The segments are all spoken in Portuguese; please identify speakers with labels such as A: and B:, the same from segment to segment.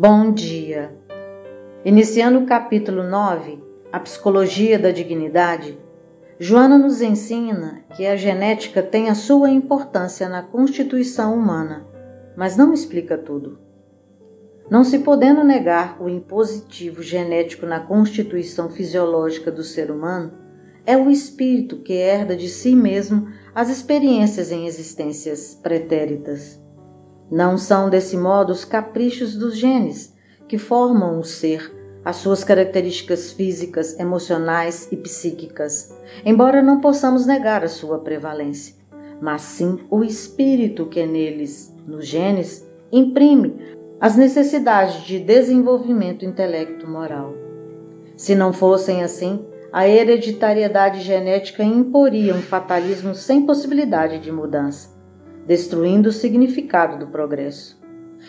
A: Bom dia! Iniciando o capítulo 9, A Psicologia da Dignidade, Joana nos ensina que a genética tem a sua importância na constituição humana, mas não explica tudo. Não se podendo negar o impositivo genético na constituição fisiológica do ser humano, é o espírito que herda de si mesmo as experiências em existências pretéritas. Não são desse modo os caprichos dos genes que formam o ser, as suas características físicas, emocionais e psíquicas, embora não possamos negar a sua prevalência, mas sim o espírito que neles, nos genes, imprime as necessidades de desenvolvimento intelecto-moral. Se não fossem assim, a hereditariedade genética imporia um fatalismo sem possibilidade de mudança destruindo o significado do progresso.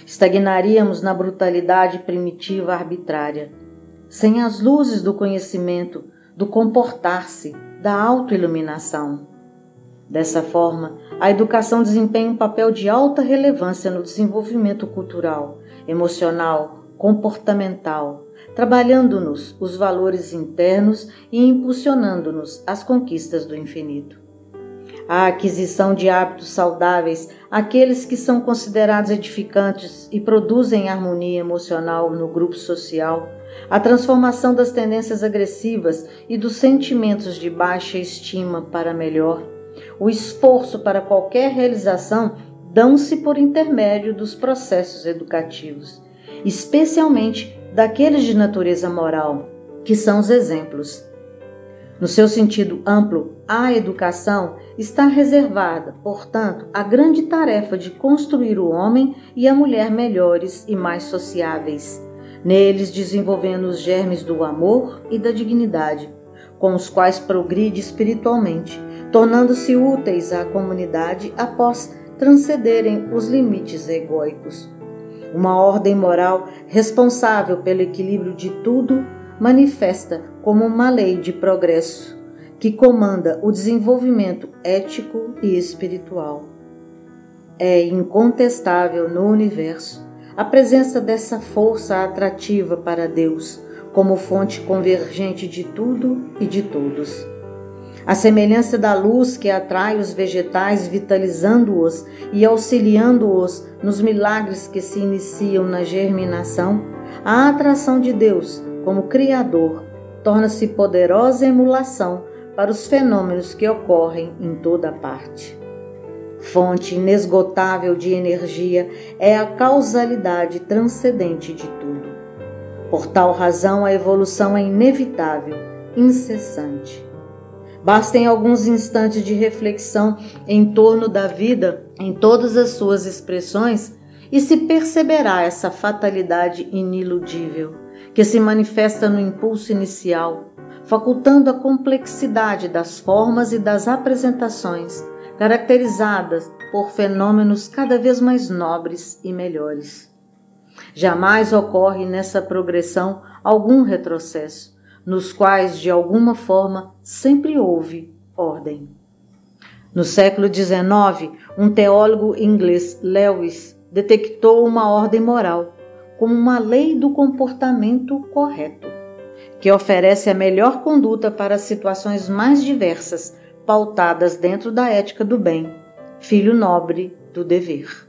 A: Estagnaríamos na brutalidade primitiva arbitrária, sem as luzes do conhecimento, do comportar-se, da autoiluminação. Dessa forma, a educação desempenha um papel de alta relevância no desenvolvimento cultural, emocional, comportamental, trabalhando-nos os valores internos e impulsionando-nos às conquistas do infinito a aquisição de hábitos saudáveis, aqueles que são considerados edificantes e produzem harmonia emocional no grupo social, a transformação das tendências agressivas e dos sentimentos de baixa estima para melhor, o esforço para qualquer realização dão-se por intermédio dos processos educativos, especialmente daqueles de natureza moral, que são os exemplos. No seu sentido amplo, a educação está reservada, portanto, à grande tarefa de construir o homem e a mulher melhores e mais sociáveis, neles desenvolvendo os germes do amor e da dignidade, com os quais progride espiritualmente, tornando-se úteis à comunidade após transcederem os limites egóicos. Uma ordem moral responsável pelo equilíbrio de tudo manifesta como uma lei de progresso que comanda o desenvolvimento ético e espiritual. É incontestável no universo a presença dessa força atrativa para Deus como fonte convergente de tudo e de todos. A semelhança da luz que atrai os vegetais, vitalizando-os e auxiliando-os nos milagres que se iniciam na germinação, a atração de Deus como Criador, torna-se poderosa emulação para os fenômenos que ocorrem em toda parte. Fonte inesgotável de energia é a causalidade transcendente de tudo. Por tal razão, a evolução é inevitável, incessante. Bastem alguns instantes de reflexão em torno da vida em todas as suas expressões e se perceberá essa fatalidade iniludível que se manifesta no impulso inicial, facultando a complexidade das formas e das apresentações, caracterizadas por fenômenos cada vez mais nobres e melhores. Jamais ocorre nessa progressão algum retrocesso, nos quais, de alguma forma, sempre houve ordem. No século XIX, um teólogo inglês, Lewis, detectou uma ordem moral como uma lei do comportamento correto, que oferece a melhor conduta para situações mais diversas, pautadas dentro da ética do bem, filho nobre do dever.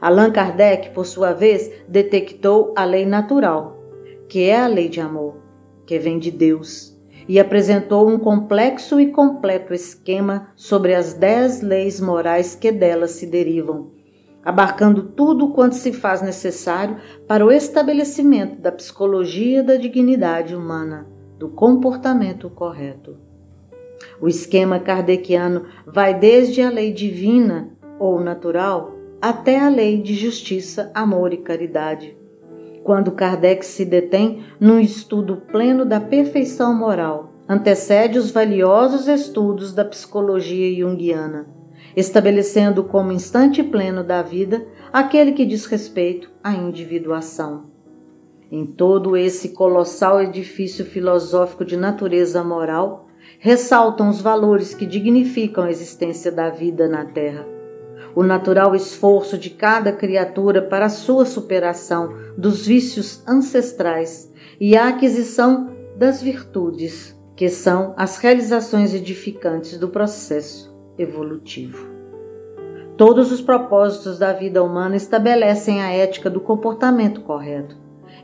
A: Allan Kardec, por sua vez, detectou a lei natural, que é a lei de amor, que vem de Deus, e apresentou um complexo e completo esquema sobre as dez leis morais que delas se derivam, abarcando tudo quanto se faz necessário para o estabelecimento da psicologia da dignidade humana, do comportamento correto. O esquema kardeciano vai desde a lei divina ou natural até a lei de justiça, amor e caridade. Quando Kardec se detém num estudo pleno da perfeição moral, antecede os valiosos estudos da psicologia junguiana estabelecendo como instante pleno da vida aquele que diz respeito à individuação. Em todo esse colossal edifício filosófico de natureza moral, ressaltam os valores que dignificam a existência da vida na Terra. o natural esforço de cada criatura para a sua superação dos vícios ancestrais e a aquisição das virtudes, que são as realizações edificantes do processo evolutivo. Todos os propósitos da vida humana estabelecem a ética do comportamento correto,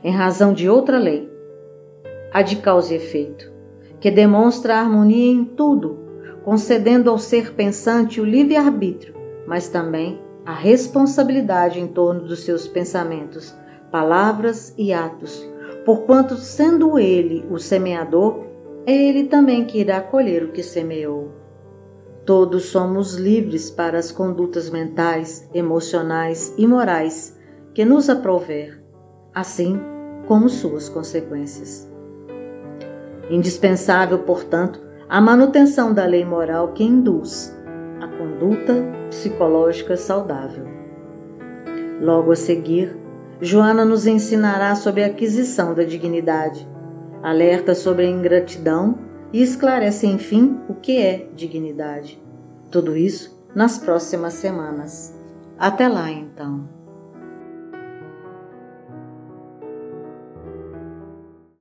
A: em razão de outra lei, a de causa e efeito, que demonstra a harmonia em tudo, concedendo ao ser pensante o livre-arbítrio mas também a responsabilidade em torno dos seus pensamentos, palavras e atos, porquanto, sendo ele o semeador, é ele também que irá colher o que semeou. Todos somos livres para as condutas mentais, emocionais e morais que nos aprover, assim como suas consequências. Indispensável, portanto, a manutenção da lei moral que induz a conduta psicológica saudável. Logo a seguir, Joana nos ensinará sobre a aquisição da dignidade, alerta sobre a ingratidão e esclarece, enfim, o que é dignidade. Tudo isso nas próximas semanas. Até lá, então.